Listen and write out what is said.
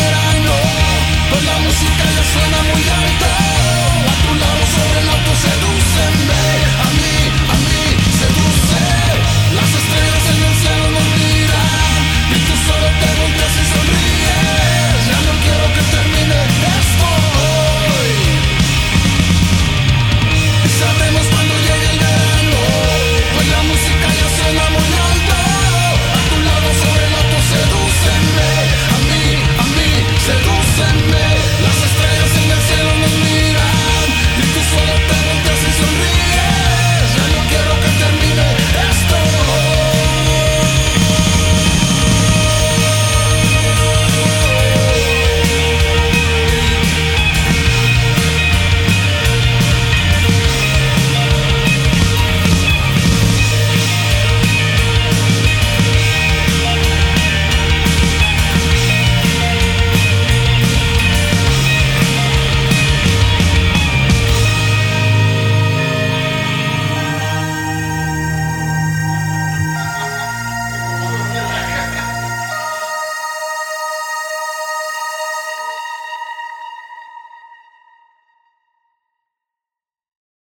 verano pues la música ya suena muy alta A tu lado sobre el auto seducenme a mí